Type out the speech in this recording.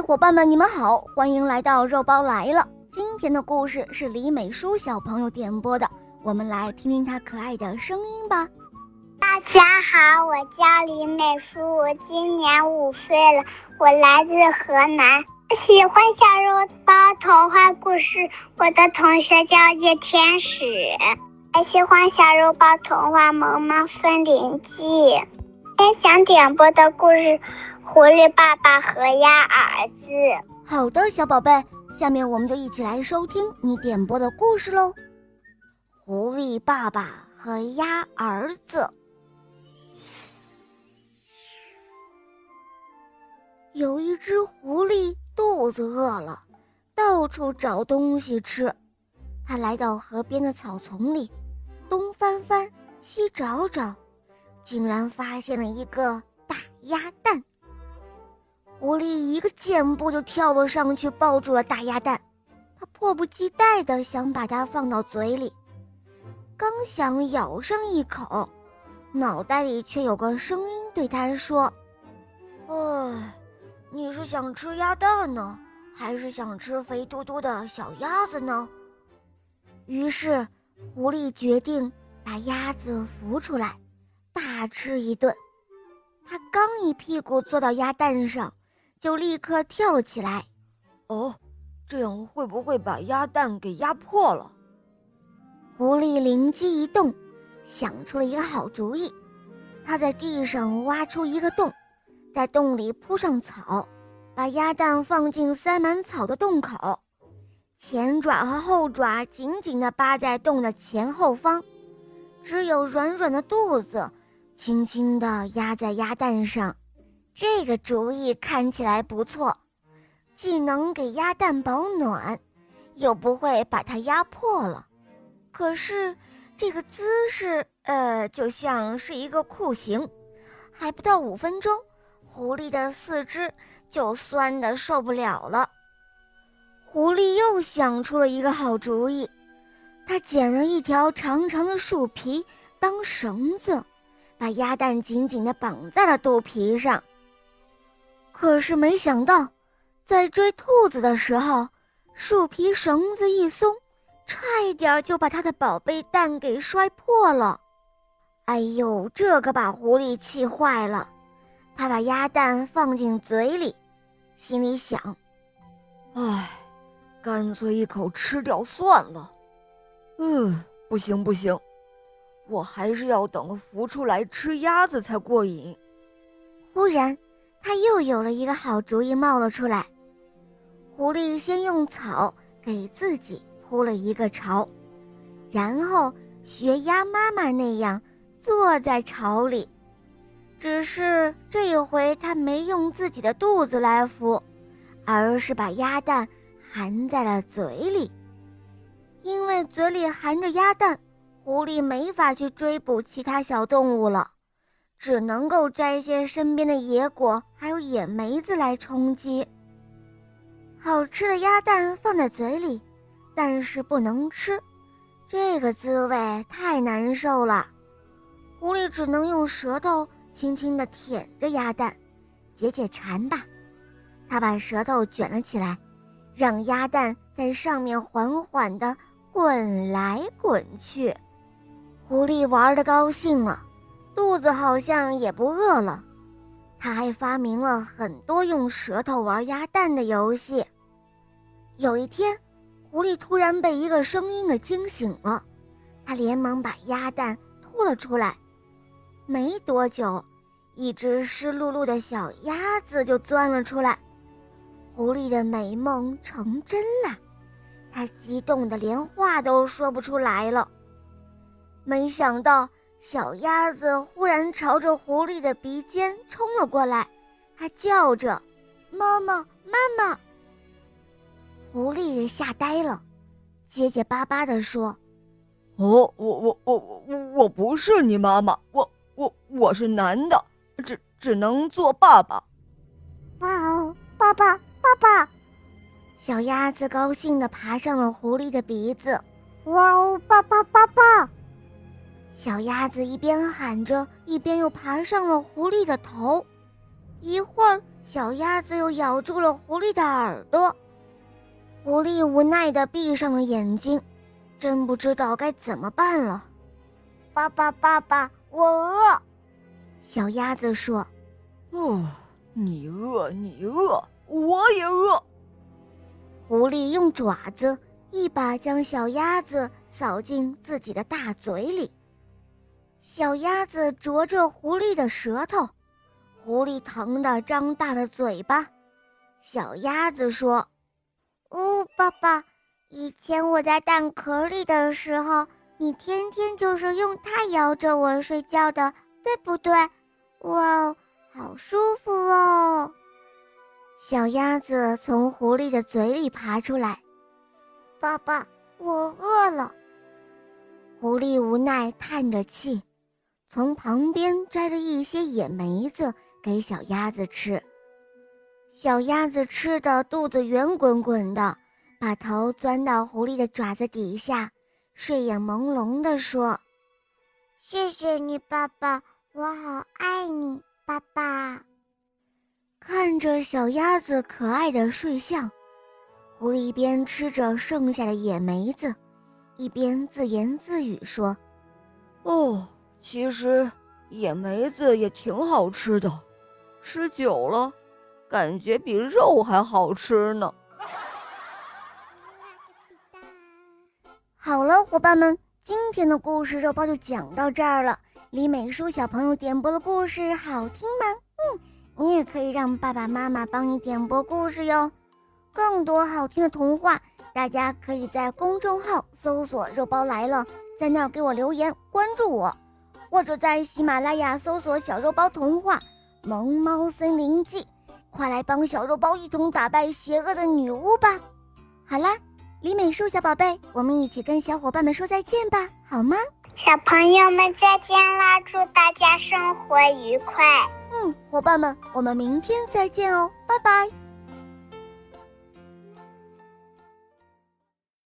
伙伴们，你们好，欢迎来到肉包来了。今天的故事是李美淑小朋友点播的，我们来听听她可爱的声音吧。大家好，我叫李美淑，我今年五岁了，我来自河南，喜欢小肉包童话故事。我的同学叫叶天使，还喜欢小肉包童话《萌萌森林记》。今天想点播的故事。狐狸爸爸和鸭儿子。好的，小宝贝，下面我们就一起来收听你点播的故事喽。狐狸爸爸和鸭儿子。有一只狐狸肚子饿了，到处找东西吃。他来到河边的草丛里，东翻翻，西找找，竟然发现了一个大鸭蛋。狐狸一个箭步就跳了上去，抱住了大鸭蛋。他迫不及待地想把它放到嘴里，刚想咬上一口，脑袋里却有个声音对他说：“哎，你是想吃鸭蛋呢，还是想吃肥嘟嘟的小鸭子呢？”于是，狐狸决定把鸭子扶出来，大吃一顿。他刚一屁股坐到鸭蛋上。就立刻跳了起来。哦，这样会不会把鸭蛋给压破了？狐狸灵机一动，想出了一个好主意。他在地上挖出一个洞，在洞里铺上草，把鸭蛋放进塞满草的洞口，前爪和后爪紧紧地扒在洞的前后方，只有软软的肚子轻轻地压在鸭蛋上。这个主意看起来不错，既能给鸭蛋保暖，又不会把它压破了。可是这个姿势，呃，就像是一个酷刑。还不到五分钟，狐狸的四肢就酸得受不了了。狐狸又想出了一个好主意，他捡了一条长长的树皮当绳子，把鸭蛋紧紧地绑在了肚皮上。可是没想到，在追兔子的时候，树皮绳子一松，差一点就把他的宝贝蛋给摔破了。哎呦，这可把狐狸气坏了。他把鸭蛋放进嘴里，心里想：“唉，干脆一口吃掉算了。”嗯，不行不行，我还是要等孵出来吃鸭子才过瘾。忽然。他又有了一个好主意冒了出来。狐狸先用草给自己铺了一个巢，然后学鸭妈妈那样坐在巢里。只是这一回，他没用自己的肚子来孵，而是把鸭蛋含在了嘴里。因为嘴里含着鸭蛋，狐狸没法去追捕其他小动物了。只能够摘些身边的野果，还有野梅子来充饥。好吃的鸭蛋放在嘴里，但是不能吃，这个滋味太难受了。狐狸只能用舌头轻轻地舔着鸭蛋，解解馋吧。他把舌头卷了起来，让鸭蛋在上面缓缓地滚来滚去。狐狸玩得高兴了。肚子好像也不饿了，他还发明了很多用舌头玩鸭蛋的游戏。有一天，狐狸突然被一个声音给惊醒了，他连忙把鸭蛋吐了出来。没多久，一只湿漉漉的小鸭子就钻了出来。狐狸的美梦成真了，他激动的连话都说不出来了。没想到。小鸭子忽然朝着狐狸的鼻尖冲了过来，它叫着：“妈妈，妈妈！”狐狸也吓呆了，结结巴巴地说：“哦，我我我我我不是你妈妈，我我我是男的，只只能做爸爸。”哇哦，爸爸，爸爸！小鸭子高兴地爬上了狐狸的鼻子。哇哦，爸爸，爸爸！小鸭子一边喊着，一边又爬上了狐狸的头。一会儿小鸭子又咬住了狐狸的耳朵。狐狸无奈地闭上了眼睛，真不知道该怎么办了。爸爸，爸爸，我饿。小鸭子说：“哦，你饿，你饿，我也饿。”狐狸用爪子一把将小鸭子扫进自己的大嘴里。小鸭子啄着狐狸的舌头，狐狸疼得张大了嘴巴。小鸭子说：“哦，爸爸，以前我在蛋壳里的时候，你天天就是用它摇着我睡觉的，对不对？哇，好舒服哦！”小鸭子从狐狸的嘴里爬出来。爸爸，我饿了。狐狸无奈叹着气。从旁边摘了一些野梅子给小鸭子吃，小鸭子吃的肚子圆滚滚的，把头钻到狐狸的爪子底下，睡眼朦胧地说：“谢谢你，爸爸，我好爱你，爸爸。”看着小鸭子可爱的睡相，狐狸一边吃着剩下的野梅子，一边自言自语说：“哦。”其实野梅子也挺好吃的，吃久了，感觉比肉还好吃呢。好了，伙伴们，今天的故事肉包就讲到这儿了。李美淑小朋友点播的故事好听吗？嗯，你也可以让爸爸妈妈帮你点播故事哟。更多好听的童话，大家可以在公众号搜索“肉包来了”，在那儿给我留言，关注我。或者在喜马拉雅搜索“小肉包童话《萌猫森林记》，快来帮小肉包一同打败邪恶的女巫吧！好啦，李美树小宝贝，我们一起跟小伙伴们说再见吧，好吗？小朋友们再见啦！祝大家生活愉快。嗯，伙伴们，我们明天再见哦，拜拜。